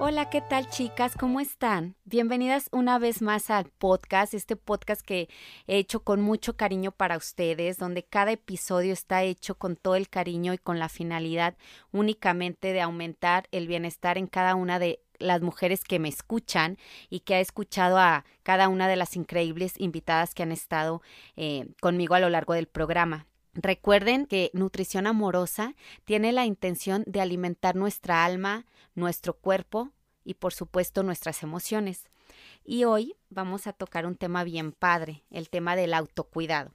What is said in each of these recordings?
Hola, ¿qué tal chicas? ¿Cómo están? Bienvenidas una vez más al podcast, este podcast que he hecho con mucho cariño para ustedes, donde cada episodio está hecho con todo el cariño y con la finalidad únicamente de aumentar el bienestar en cada una de las mujeres que me escuchan y que ha escuchado a cada una de las increíbles invitadas que han estado eh, conmigo a lo largo del programa. Recuerden que nutrición amorosa tiene la intención de alimentar nuestra alma, nuestro cuerpo y por supuesto nuestras emociones. Y hoy vamos a tocar un tema bien padre, el tema del autocuidado.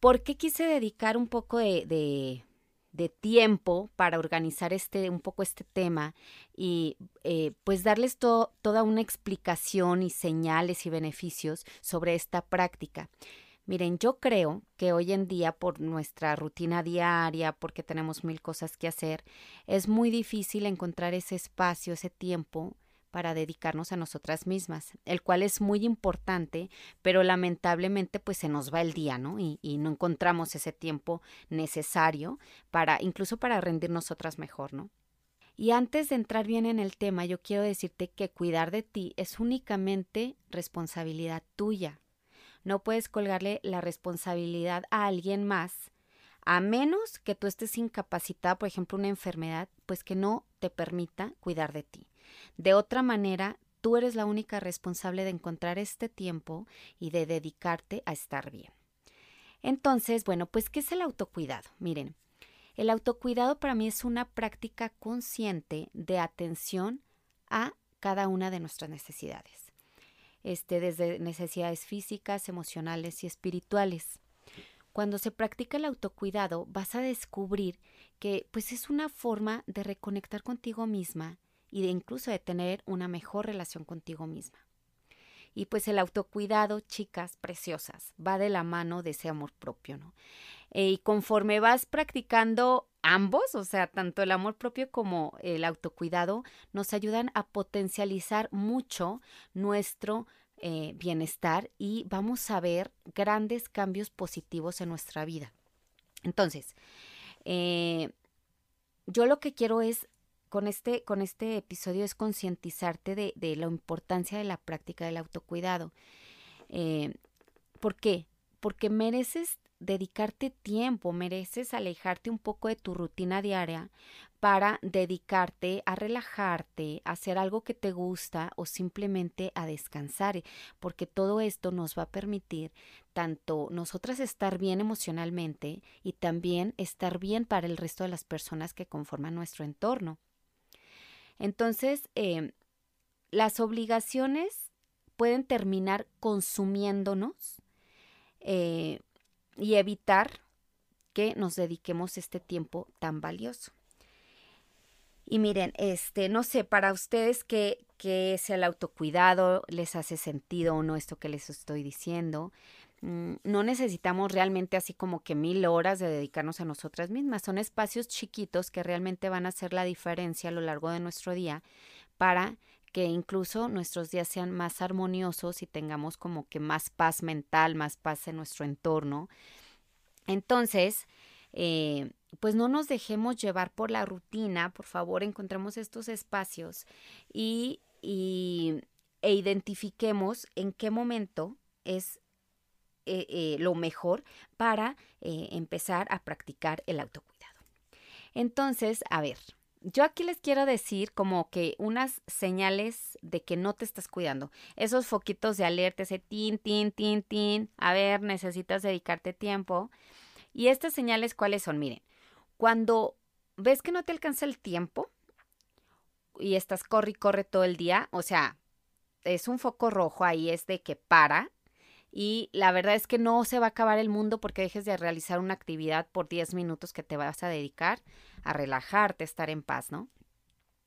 ¿Por qué quise dedicar un poco de, tiempo para organizar este, un poco este tema y eh, pues darles toda una explicación y señales y beneficios sobre esta práctica? Miren, yo creo que hoy en día por nuestra rutina diaria, porque tenemos mil cosas que hacer, es muy difícil encontrar ese espacio, ese tiempo para dedicarnos a nosotras mismas, el cual es muy importante, pero lamentablemente pues se nos va el día, ¿no? Y, y no encontramos ese tiempo necesario para, incluso para rendir nosotras mejor, ¿no? Y antes de entrar bien en el tema, yo quiero decirte que cuidar de ti es únicamente responsabilidad tuya. No puedes colgarle la responsabilidad a alguien más, a menos que tú estés incapacitada, por ejemplo, una enfermedad, pues que no te permita cuidar de ti. De otra manera, tú eres la única responsable de encontrar este tiempo y de dedicarte a estar bien. Entonces, bueno, pues, ¿qué es el autocuidado? Miren, el autocuidado para mí es una práctica consciente de atención a cada una de nuestras necesidades este, desde necesidades físicas, emocionales y espirituales. Cuando se practica el autocuidado, vas a descubrir que pues es una forma de reconectar contigo misma y de incluso de tener una mejor relación contigo misma. Y pues el autocuidado, chicas preciosas, va de la mano de ese amor propio, ¿no? Eh, y conforme vas practicando ambos, o sea, tanto el amor propio como el autocuidado, nos ayudan a potencializar mucho nuestro eh, bienestar y vamos a ver grandes cambios positivos en nuestra vida. Entonces, eh, yo lo que quiero es, con este, con este episodio, es concientizarte de, de, la importancia de la práctica del autocuidado. Eh, ¿Por qué? Porque mereces dedicarte tiempo, mereces alejarte un poco de tu rutina diaria para dedicarte a relajarte, a hacer algo que te gusta o simplemente a descansar, porque todo esto nos va a permitir tanto nosotras estar bien emocionalmente y también estar bien para el resto de las personas que conforman nuestro entorno. Entonces, eh, las obligaciones pueden terminar consumiéndonos eh, y evitar que nos dediquemos este tiempo tan valioso. Y miren, este, no sé, para ustedes qué, qué es el autocuidado, les hace sentido o no esto que les estoy diciendo. Mm, no necesitamos realmente así como que mil horas de dedicarnos a nosotras mismas. Son espacios chiquitos que realmente van a hacer la diferencia a lo largo de nuestro día para que incluso nuestros días sean más armoniosos y tengamos como que más paz mental, más paz en nuestro entorno. Entonces, eh, pues no nos dejemos llevar por la rutina, por favor, encontremos estos espacios y, e identifiquemos en qué momento es eh, eh, lo mejor para empezar a practicar el autocuidado. Entonces, a ver, yo aquí les quiero decir como que unas señales de que no te estás cuidando. Esos foquitos de alerta, ese tin, tin, tin, tin. A ver, necesitas dedicarte tiempo. Y estas señales, ¿cuáles son? Miren, cuando ves que no te alcanza el tiempo y estás corre y corre todo el día, o sea, es un foco rojo ahí, es de que para. Y la verdad es que no se va a acabar el mundo porque dejes de realizar una actividad por 10 minutos que te vas a dedicar a relajarte, estar en paz, ¿no?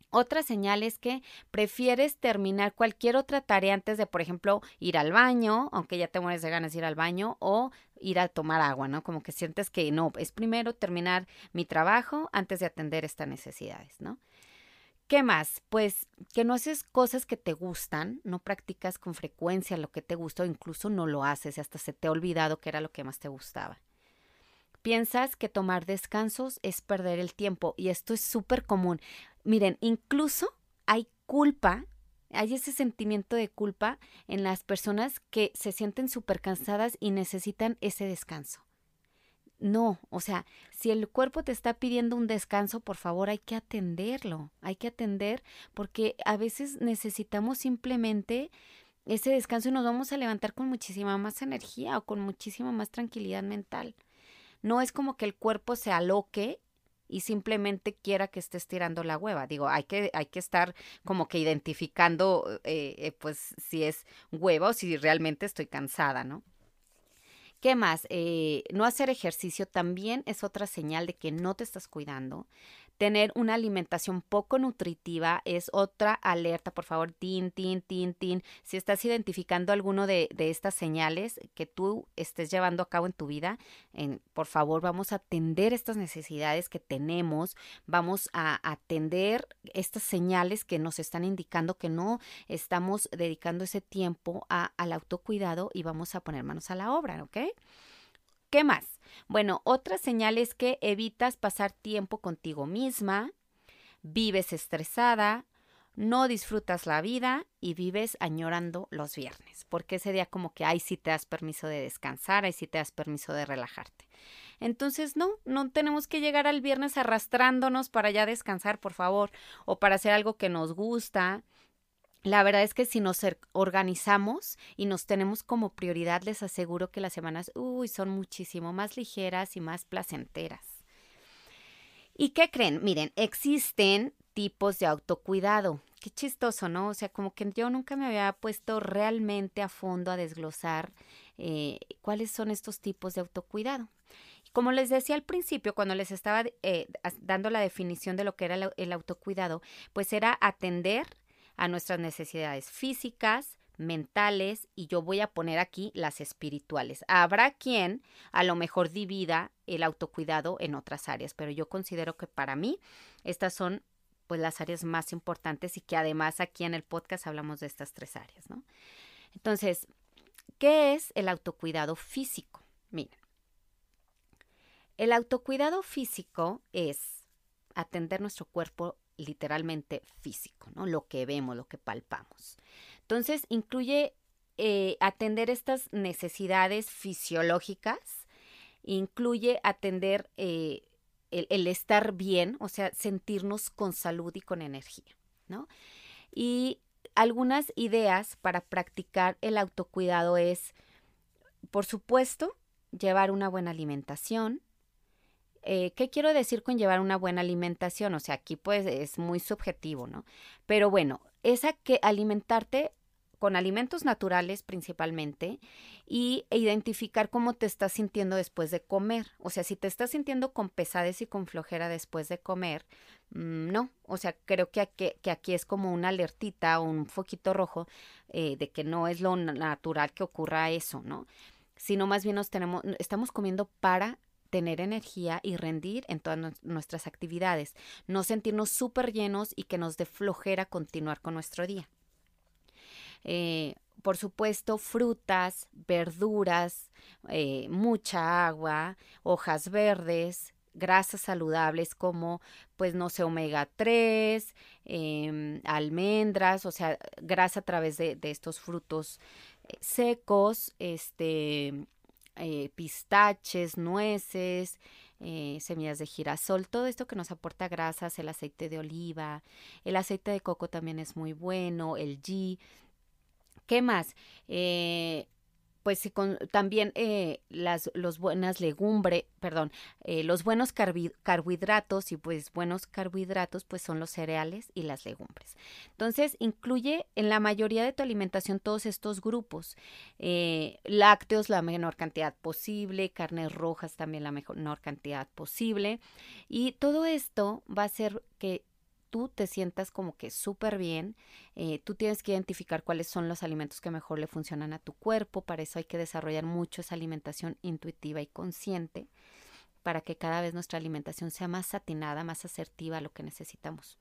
Otra señal es que prefieres terminar cualquier otra tarea antes de, por ejemplo, ir al baño, aunque ya te mueres de ganas de ir al baño, o ir a tomar agua, ¿no? Como que sientes que no, es primero terminar mi trabajo antes de atender estas necesidades, ¿no? ¿Qué más? Pues que no haces cosas que te gustan, no practicas con frecuencia lo que te gusta o incluso no lo haces hasta se te ha olvidado que era lo que más te gustaba. Piensas que tomar descansos es perder el tiempo y esto es súper común. Miren, incluso hay culpa, hay ese sentimiento de culpa en las personas que se sienten súper cansadas y necesitan ese descanso. No, o sea, si el cuerpo te está pidiendo un descanso, por favor hay que atenderlo, hay que atender porque a veces necesitamos simplemente ese descanso y nos vamos a levantar con muchísima más energía o con muchísima más tranquilidad mental. No es como que el cuerpo se aloque y simplemente quiera que estés tirando la hueva. Digo, hay que, hay que estar como que identificando, eh, eh, pues, si es hueva o si realmente estoy cansada, ¿no? ¿Qué más? Eh, no hacer ejercicio también es otra señal de que no te estás cuidando. Tener una alimentación poco nutritiva es otra alerta, por favor, tin, tin, tin, tin. Si estás identificando alguno de, estas señales que tú estés llevando a cabo en tu vida, por favor, vamos a atender estas necesidades que tenemos, vamos a atender estas señales que nos están indicando que no estamos dedicando ese tiempo al autocuidado y vamos a poner manos a la obra, ¿ok? ¿Qué más? Bueno, otra señal es que evitas pasar tiempo contigo misma, vives estresada, no disfrutas la vida y vives añorando los viernes, porque ese día como que ahí sí te das permiso de descansar, ahí sí te das permiso de relajarte. Entonces, no, no tenemos que llegar al viernes arrastrándonos para ya descansar, por favor, o para hacer algo que nos gusta. La verdad es que si nos organizamos y nos tenemos como prioridad, les aseguro que las semanas, uy, son muchísimo más ligeras y más placenteras. ¿Y qué creen? Miren, existen tipos de autocuidado. Qué chistoso, ¿no? O sea, como que yo nunca me había puesto realmente a fondo a desglosar eh, cuáles son estos tipos de autocuidado. Como les decía al principio, cuando les estaba eh, dando la definición de lo que era el autocuidado, pues era atender a nuestras necesidades físicas, mentales y yo voy a poner aquí las espirituales. Habrá quien a lo mejor divida el autocuidado en otras áreas, pero yo considero que para mí estas son pues las áreas más importantes y que además aquí en el podcast hablamos de estas tres áreas. Entonces, ¿qué es el autocuidado físico? Miren, el autocuidado físico es atender nuestro cuerpo literalmente físico, ¿no? Lo que vemos, lo que palpamos. Entonces, incluye eh, atender estas necesidades fisiológicas, incluye atender eh, el, estar bien, o sea, sentirnos con salud y con energía, ¿no? Y algunas ideas para practicar el autocuidado es, por supuesto, llevar una buena alimentación, eh, ¿Qué quiero decir con llevar una buena alimentación? O sea, aquí pues es muy subjetivo, ¿no? Pero bueno, es que alimentarte con alimentos naturales principalmente y identificar cómo te estás sintiendo después de comer. O sea, si te estás sintiendo con pesadez y con flojera después de comer, mm, no. O sea, creo que aquí, que aquí, es como una alertita o un foquito rojo eh, de que no es lo natural que ocurra eso, ¿no? Sino más bien nos tenemos, estamos comiendo para tener energía y rendir en todas nuestras actividades, no sentirnos súper llenos y que nos dé flojera continuar con nuestro día. Eh, por supuesto, frutas, verduras, eh, mucha agua, hojas verdes, grasas saludables como, pues, no sé, omega 3, em, almendras, o sea, grasa a través de, estos frutos eh, secos, este, eh, pistaches, nueces, eh, semillas de girasol, todo esto que nos aporta grasas, el aceite de oliva, el aceite de coco también es muy bueno, el ghee. ¿Qué más? Eh, pues con, también eh, las los buenas legumbres, perdón, eh, los buenos carbohidratos y pues buenos carbohidratos pues son los cereales y las legumbres. Entonces incluye en la mayoría de tu alimentación todos estos grupos, eh, lácteos la menor cantidad posible, carnes rojas también la menor cantidad posible y todo esto va a hacer que tú te sientas como que súper bien. Eh, tú tienes que identificar cuáles son los alimentos que mejor le funcionan a tu cuerpo. Para eso hay que desarrollar mucho esa alimentación intuitiva y consciente para que cada vez nuestra alimentación sea más satinada, más asertiva a lo que necesitamos.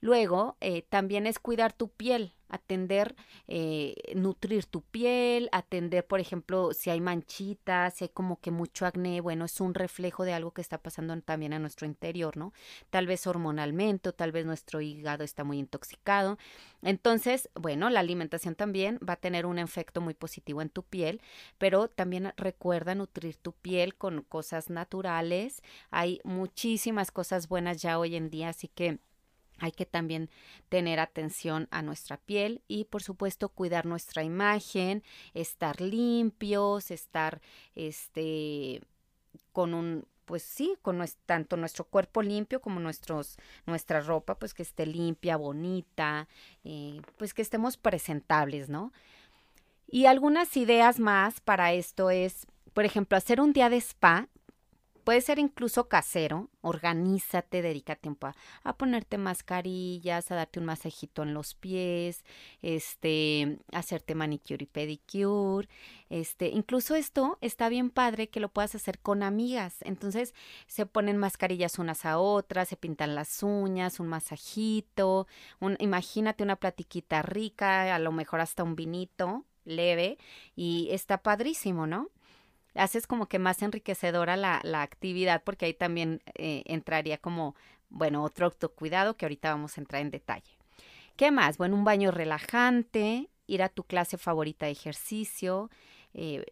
Luego, eh, también es cuidar tu piel, atender, eh, nutrir tu piel, atender, por ejemplo, si hay manchitas, si hay como que mucho acné, bueno, es un reflejo de algo que está pasando también a nuestro interior, ¿no? Tal vez hormonalmente, o tal vez nuestro hígado está muy intoxicado. Entonces, bueno, la alimentación también va a tener un efecto muy positivo en tu piel, pero también recuerda nutrir tu piel con cosas naturales. Hay muchísimas cosas buenas ya hoy en día, así que hay que también tener atención a nuestra piel y por supuesto cuidar nuestra imagen, estar limpios, estar este con un pues sí, con tanto nuestro cuerpo limpio como nuestros, nuestra ropa, pues que esté limpia, bonita, eh, pues que estemos presentables, ¿no? Y algunas ideas más para esto es, por ejemplo, hacer un día de spa Puede ser incluso casero, organízate, dedica tiempo a, ponerte mascarillas, a darte un masajito en los pies, este, hacerte manicure y pedicure, este, incluso esto está bien padre que lo puedas hacer con amigas. Entonces se ponen mascarillas unas a otras, se pintan las uñas, un masajito, un, imagínate una platiquita rica, a lo mejor hasta un vinito leve y está padrísimo, ¿no? Haces como que más enriquecedora la, la actividad porque ahí también eh, entraría como, bueno, otro autocuidado que ahorita vamos a entrar en detalle. ¿Qué más? Bueno, un baño relajante, ir a tu clase favorita de ejercicio, eh,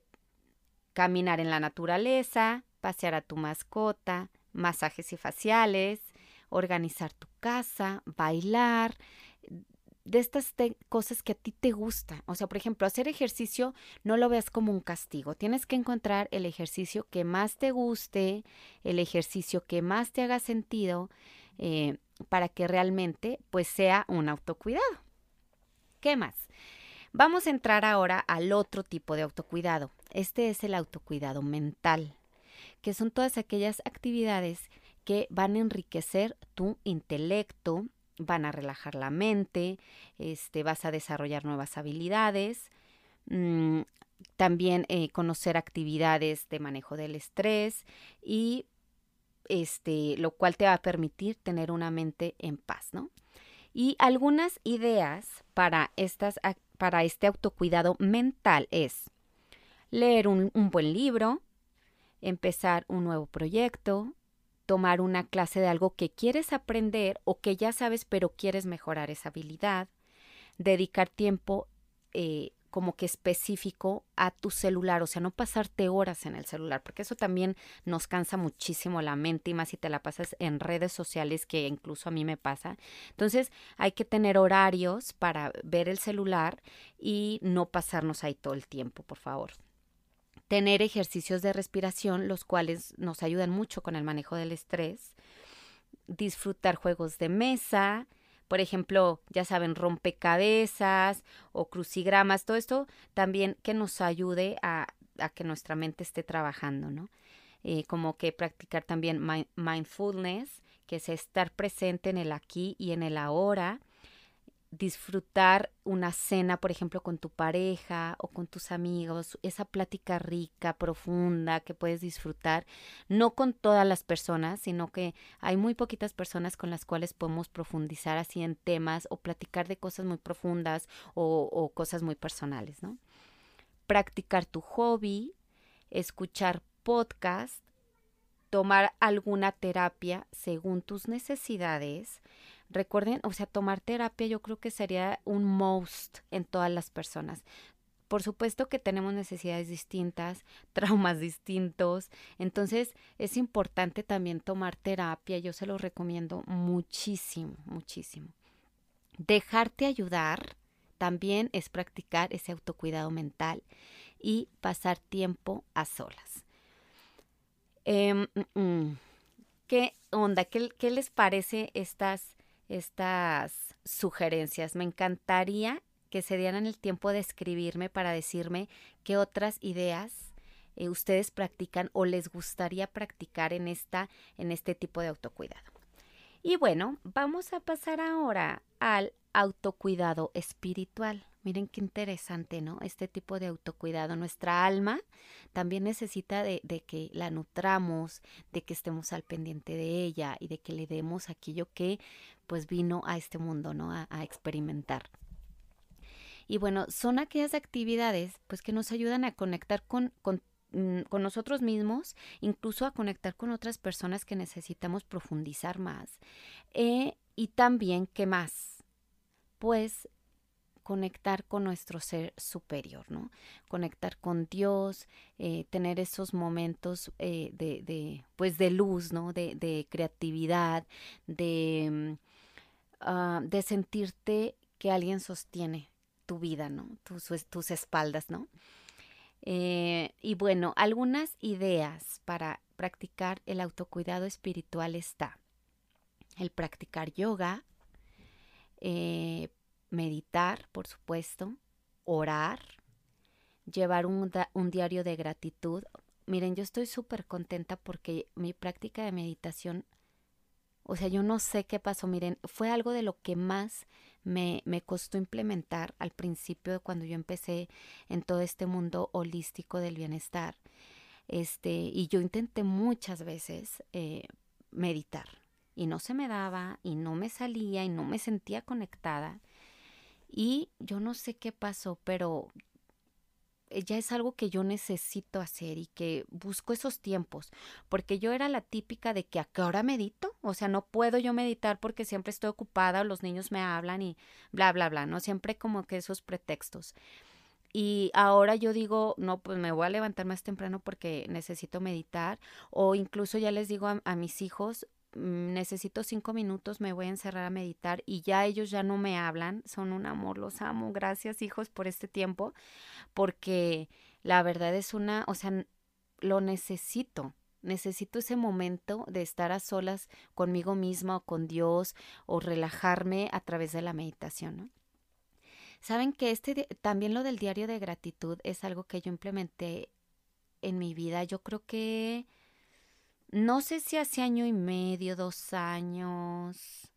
caminar en la naturaleza, pasear a tu mascota, masajes y faciales, organizar tu casa, bailar, de estas cosas que a ti te gustan. O sea, por ejemplo, hacer ejercicio no lo veas como un castigo. Tienes que encontrar el ejercicio que más te guste, el ejercicio que más te haga sentido, eh, para que realmente pues sea un autocuidado. ¿Qué más? Vamos a entrar ahora al otro tipo de autocuidado. Este es el autocuidado mental, que son todas aquellas actividades que van a enriquecer tu intelecto, van a relajar la mente, este, vas a desarrollar nuevas habilidades, mm, también eh, conocer actividades de manejo del estrés y este, lo cual te va a permitir tener una mente en paz, ¿no? Y algunas ideas para, estas, para este autocuidado mental es leer un buen libro, empezar un nuevo proyecto, tomar una clase de algo que quieres aprender o que ya sabes pero quieres mejorar esa habilidad, dedicar tiempo eh, como que específico a tu celular, o sea, no pasarte horas en el celular, porque eso también nos cansa muchísimo la mente y más si te la pasas en redes sociales, que incluso a mí me pasa. Entonces, hay que tener horarios para ver el celular y no pasarnos ahí todo el tiempo, por favor tener ejercicios de respiración, los cuales nos ayudan mucho con el manejo del estrés, disfrutar juegos de mesa, por ejemplo, ya saben, rompecabezas o crucigramas, todo esto también que nos ayude a, que nuestra mente esté trabajando, ¿no? Eh, como que practicar también mindfulness, que es estar presente en el aquí y en el ahora, disfrutar una cena, por ejemplo, con tu pareja o con tus amigos, esa plática rica, profunda que puedes disfrutar, no con todas las personas, sino que hay muy poquitas personas con las cuales podemos profundizar así en temas o platicar de cosas muy profundas o, cosas muy personales, ¿no? Practicar tu hobby, escuchar podcast, tomar alguna terapia según tus necesidades, Recuerden, o sea, tomar terapia yo creo que sería un most en todas las personas. Por supuesto que tenemos necesidades distintas, traumas distintos, entonces es importante también tomar terapia, yo se lo recomiendo muchísimo, muchísimo. Dejarte ayudar también es practicar ese autocuidado mental y pasar tiempo a solas. Em, mm, mm, ¿Qué onda? ¿Qué, ¿Qué les parece estas estas sugerencias. Me encantaría que se dieran el tiempo de escribirme para decirme qué otras ideas eh, ustedes practican o les gustaría practicar en esta en este tipo de autocuidado. Y bueno, vamos a pasar ahora al autocuidado espiritual. Miren qué interesante, ¿no? Este tipo de autocuidado. Nuestra alma también necesita de, que la nutramos, de que estemos al pendiente de ella y de que le demos aquello que pues vino a este mundo, ¿no? A, experimentar. Y bueno, son aquellas actividades pues que nos ayudan a conectar con, con, mm, con nosotros mismos, incluso a conectar con otras personas que necesitamos profundizar más. Eh, y también, ¿qué más? Pues conectar con nuestro ser superior, ¿no? Conectar con Dios, eh, tener esos momentos eh, de, pues de luz, ¿no? De, creatividad, de, mm, ah, de sentirte que alguien sostiene tu vida, ¿no? Tus, espaldas, ¿no? Eh, y bueno, algunas ideas para practicar el autocuidado espiritual está el practicar yoga, meditar, por supuesto, orar, llevar un, diario de gratitud. Miren, yo estoy súper contenta porque mi práctica de meditación, o sea, yo no sé qué pasó, miren, fue algo de lo que más me, me costó implementar al principio cuando yo empecé en todo este mundo holístico del bienestar. Este, y yo intenté muchas veces eh, meditar y no se me daba y no me salía y no me sentía conectada. Y yo no sé qué pasó, pero ya es algo que yo necesito hacer y que busco esos tiempos, porque yo era la típica de que a qué hora medito, o sea, no puedo yo meditar porque siempre estoy ocupada, los niños me hablan y bla, bla, bla, ¿no? Siempre como que esos pretextos. Y ahora yo digo, no, pues me voy a levantar más temprano porque necesito meditar, o incluso ya les digo a, a mis hijos, necesito cinco minutos, me voy a encerrar a meditar y ya ellos ya no me hablan, son un amor, los amo, gracias hijos por este tiempo, porque la verdad es una, o sea, lo necesito, necesito ese momento de estar a solas conmigo misma o con Dios o relajarme a través de la meditación. Saben que este también lo del diario de gratitud es algo que yo implementé en mi vida. Yo creo que no sé si hace año y medio, dos años,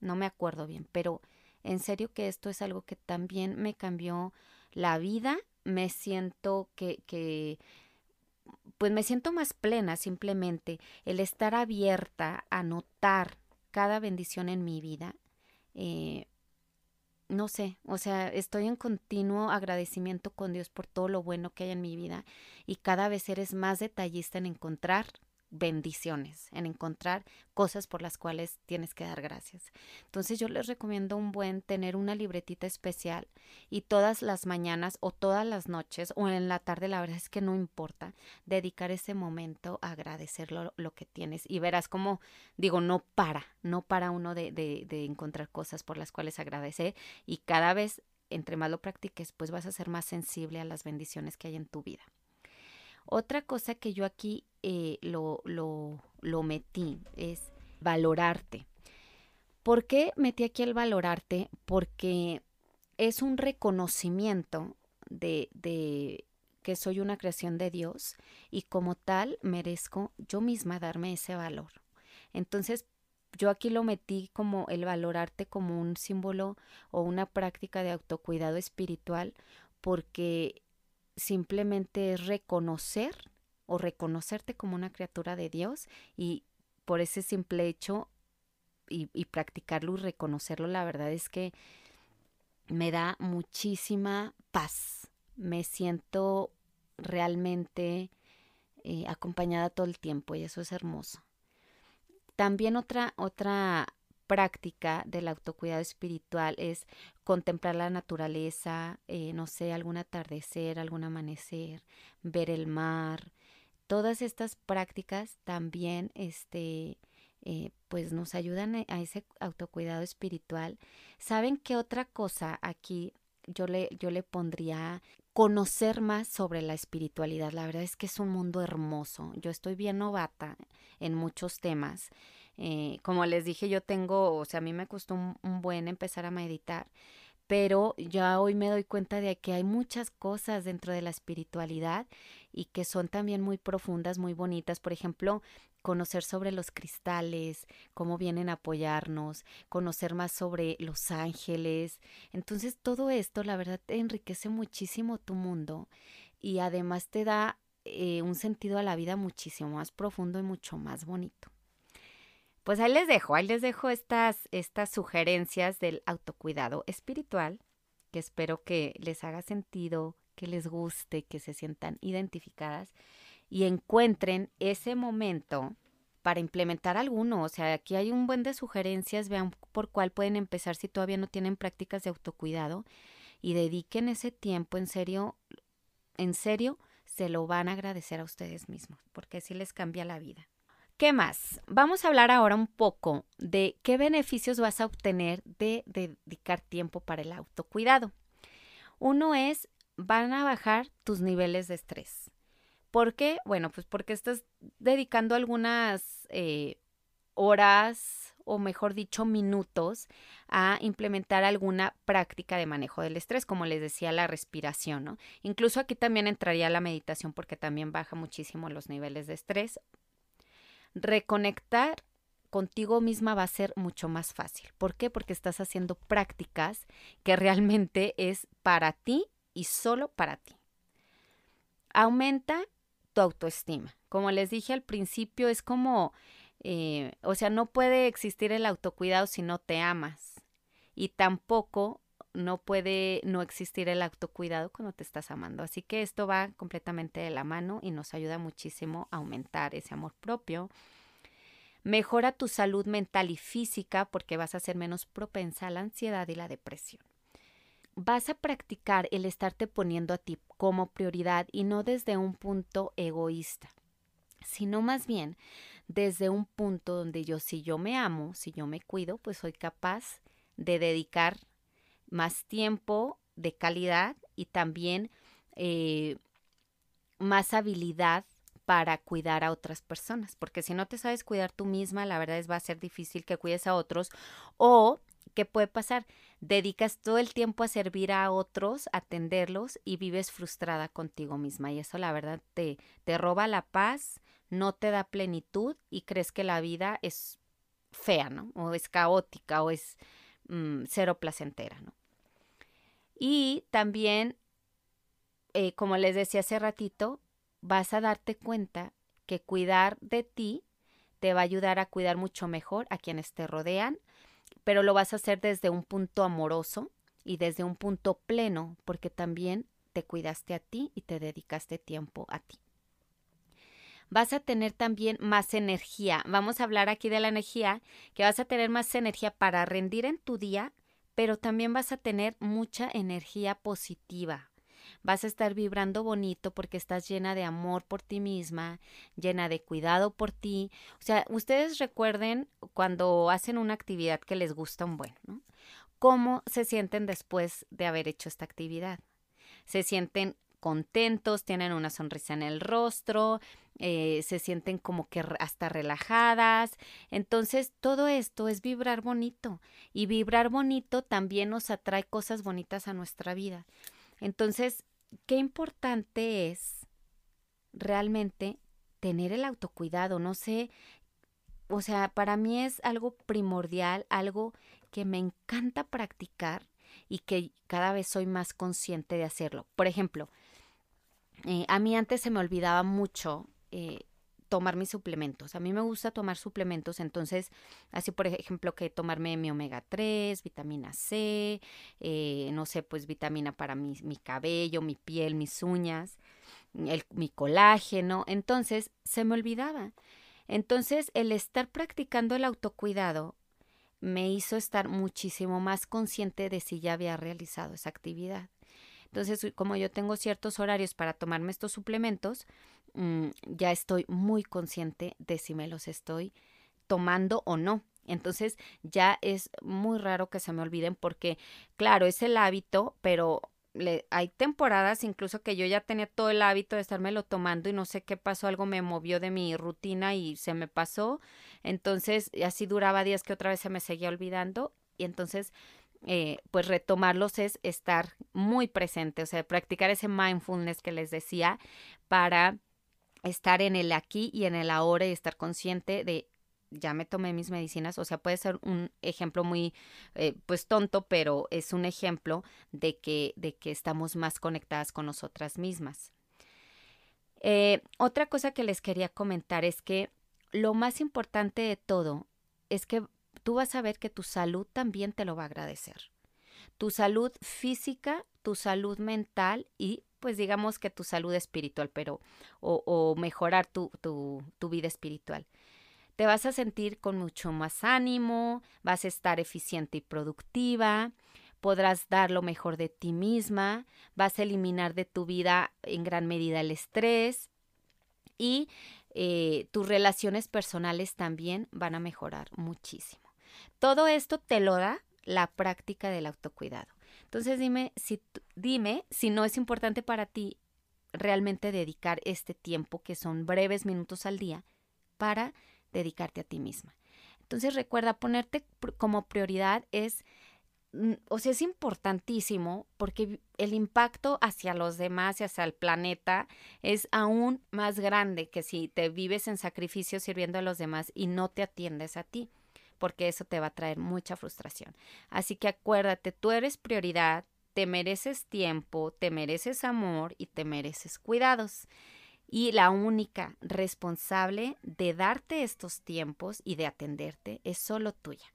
no me acuerdo bien, pero en serio que esto es algo que también me cambió la vida. Me siento que, que pues me siento más plena simplemente. El estar abierta a notar cada bendición en mi vida. Eh, no sé, o sea, estoy en continuo agradecimiento con Dios por todo lo bueno que hay en mi vida y cada vez eres más detallista en encontrar bendiciones, en encontrar cosas por las cuales tienes que dar gracias. Entonces yo les recomiendo un buen tener una libretita especial y todas las mañanas o todas las noches o en la tarde, la verdad es que no importa, dedicar ese momento a agradecer lo, que tienes y verás como, digo, no para, no para uno de, de, de encontrar cosas por las cuales agradecer y cada vez entre más lo practiques, pues vas a ser más sensible a las bendiciones que hay en tu vida. Otra cosa que yo aquí eh, lo, lo, metí es valorarte. ¿Por qué metí aquí el valorarte? Porque es un reconocimiento de, de, que soy una creación de Dios y como tal merezco yo misma darme ese valor. Entonces, yo aquí lo metí como el valorarte como un símbolo o una práctica de autocuidado espiritual porque simplemente es reconocer o reconocerte como una criatura de Dios y por ese simple hecho y, practicarlo y reconocerlo, la verdad es que me da muchísima paz. Me siento realmente eh, acompañada todo el tiempo y eso es hermoso. También otra, otra práctica del autocuidado espiritual es contemplar la naturaleza, eh, no sé, algún atardecer, algún amanecer, ver el mar. Todas estas prácticas también, este, eh, pues nos ayudan a ese autocuidado espiritual. ¿Saben qué otra cosa aquí yo le, yo le pondría conocer más sobre la espiritualidad? La verdad es que es un mundo hermoso. Yo estoy bien novata en muchos temas eh, como les dije, yo tengo, o sea, a mí me costó un, buen empezar a meditar, pero ya hoy me doy cuenta de que hay muchas cosas dentro de la espiritualidad y que son también muy profundas, muy bonitas. Por ejemplo, conocer sobre los cristales, cómo vienen a apoyarnos, conocer más sobre los ángeles. Entonces todo esto, la verdad, te enriquece muchísimo tu mundo y además te da eh, un sentido a la vida muchísimo más profundo y mucho más bonito. Pues ahí les dejo, ahí les dejo estas, estas sugerencias del autocuidado espiritual, que espero que les haga sentido, que les guste, que se sientan identificadas y encuentren ese momento para implementar alguno. O sea, aquí hay un buen de sugerencias, vean por cuál pueden empezar si todavía no tienen prácticas de autocuidado y dediquen ese tiempo en serio, en serio, se lo van a agradecer a ustedes mismos, porque así les cambia la vida. ¿Qué más? Vamos a hablar ahora un poco de qué beneficios vas a obtener de, dedicar tiempo para el autocuidado. Uno es, van a bajar tus niveles de estrés. ¿Por qué? Bueno, pues porque estás dedicando algunas eh, horas o mejor dicho minutos a implementar alguna práctica de manejo del estrés, como les decía, la respiración, ¿no? Incluso aquí también entraría la meditación porque también baja muchísimo los niveles de estrés reconectar contigo misma va a ser mucho más fácil. ¿Por qué? Porque estás haciendo prácticas que realmente es para ti y solo para ti. Aumenta tu autoestima. Como les dije al principio, es como, eh, o sea, no puede existir el autocuidado si no te amas. Y tampoco no puede no existir el autocuidado cuando te estás amando. Así que esto va completamente de la mano y nos ayuda muchísimo a aumentar ese amor propio. Mejora tu salud mental y física porque vas a ser menos propensa a la ansiedad y la depresión. Vas a practicar el estarte poniendo a ti como prioridad y no desde un punto egoísta, sino más bien desde un punto donde yo si yo me amo, si yo me cuido, pues soy capaz de dedicar más tiempo de calidad y también eh, más habilidad para cuidar a otras personas, porque si no te sabes cuidar tú misma, la verdad es va a ser difícil que cuides a otros o ¿qué puede pasar? Dedicas todo el tiempo a servir a otros, atenderlos y vives frustrada contigo misma y eso la verdad te, te roba la paz, no te da plenitud y crees que la vida es fea, ¿no? O es caótica o es mm, cero placentera, ¿no? Y también, eh, como les decía hace ratito, vas a darte cuenta que cuidar de ti te va a ayudar a cuidar mucho mejor a quienes te rodean, pero lo vas a hacer desde un punto amoroso y desde un punto pleno, porque también te cuidaste a ti y te dedicaste tiempo a ti. Vas a tener también más energía. Vamos a hablar aquí de la energía, que vas a tener más energía para rendir en tu día pero también vas a tener mucha energía positiva. Vas a estar vibrando bonito porque estás llena de amor por ti misma, llena de cuidado por ti. O sea, ustedes recuerden cuando hacen una actividad que les gusta un buen, ¿no? ¿Cómo se sienten después de haber hecho esta actividad? Se sienten contentos, tienen una sonrisa en el rostro, eh, se sienten como que hasta relajadas. Entonces, todo esto es vibrar bonito y vibrar bonito también nos atrae cosas bonitas a nuestra vida. Entonces, qué importante es realmente tener el autocuidado, no sé, o sea, para mí es algo primordial, algo que me encanta practicar y que cada vez soy más consciente de hacerlo. Por ejemplo, eh, a mí antes se me olvidaba mucho eh, tomar mis suplementos. A mí me gusta tomar suplementos, entonces, así por ejemplo que tomarme mi omega 3, vitamina C, eh, no sé, pues vitamina para mi, mi cabello, mi piel, mis uñas, mi colágeno. Entonces, se me olvidaba. Entonces, el estar practicando el autocuidado me hizo estar muchísimo más consciente de si ya había realizado esa actividad. Entonces, como yo tengo ciertos horarios para tomarme estos suplementos, Mm, ya estoy muy consciente de si me los estoy tomando o no. Entonces ya es muy raro que se me olviden porque, claro, es el hábito, pero le, hay temporadas incluso que yo ya tenía todo el hábito de estármelo tomando y no sé qué pasó, algo me movió de mi rutina y se me pasó. Entonces así duraba días que otra vez se me seguía olvidando y entonces eh, pues retomarlos es estar muy presente, o sea, practicar ese mindfulness que les decía para estar en el aquí y en el ahora y estar consciente de ya me tomé mis medicinas, o sea, puede ser un ejemplo muy, eh, pues tonto, pero es un ejemplo de que, de que estamos más conectadas con nosotras mismas. Eh, otra cosa que les quería comentar es que lo más importante de todo es que tú vas a ver que tu salud también te lo va a agradecer. Tu salud física, tu salud mental y pues digamos que tu salud espiritual, pero o, mejorar tu, tu, vida espiritual. Te vas a sentir con mucho más ánimo, vas a estar eficiente y productiva, podrás dar lo mejor de ti misma, vas a eliminar de tu vida en gran medida el estrés y eh, tus relaciones personales también van a mejorar muchísimo. Todo esto te lo da la práctica del autocuidado. Entonces dime si, dime si no es importante para ti realmente dedicar este tiempo, que son breves minutos al día, para dedicarte a ti misma. Entonces recuerda, ponerte como prioridad es, mm, o sea, es importantísimo porque el impacto hacia los demás y hacia el planeta es aún más grande que si te vives en sacrificio sirviendo a los demás y no te atiendes a ti, porque eso te va a traer mucha frustración. Así que acuérdate, tú eres prioridad, te mereces tiempo, te mereces amor y te mereces cuidados y la única responsable de darte estos tiempos y de atenderte es solo tuya.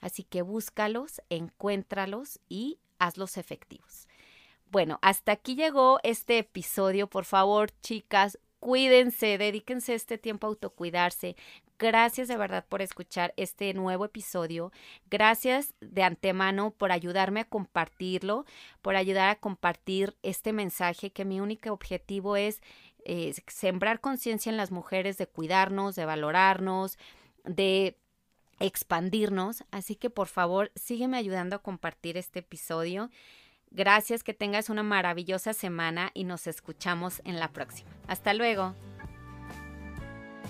Así que búscalos, encuéntralos y hazlos efectivos. Bueno, hasta aquí llegó este episodio. Por favor, chicas, cuídense, dedíquense este tiempo a autocuidarse. Gracias de verdad por escuchar este nuevo episodio. Gracias de antemano por ayudarme a compartirlo, por ayudar a compartir este mensaje que mi único objetivo es eh, sembrar conciencia en las mujeres de cuidarnos, de valorarnos, de expandirnos. Así que por favor, sígueme ayudando a compartir este episodio. Gracias, que tengas una maravillosa semana y nos escuchamos en la próxima. Hasta luego.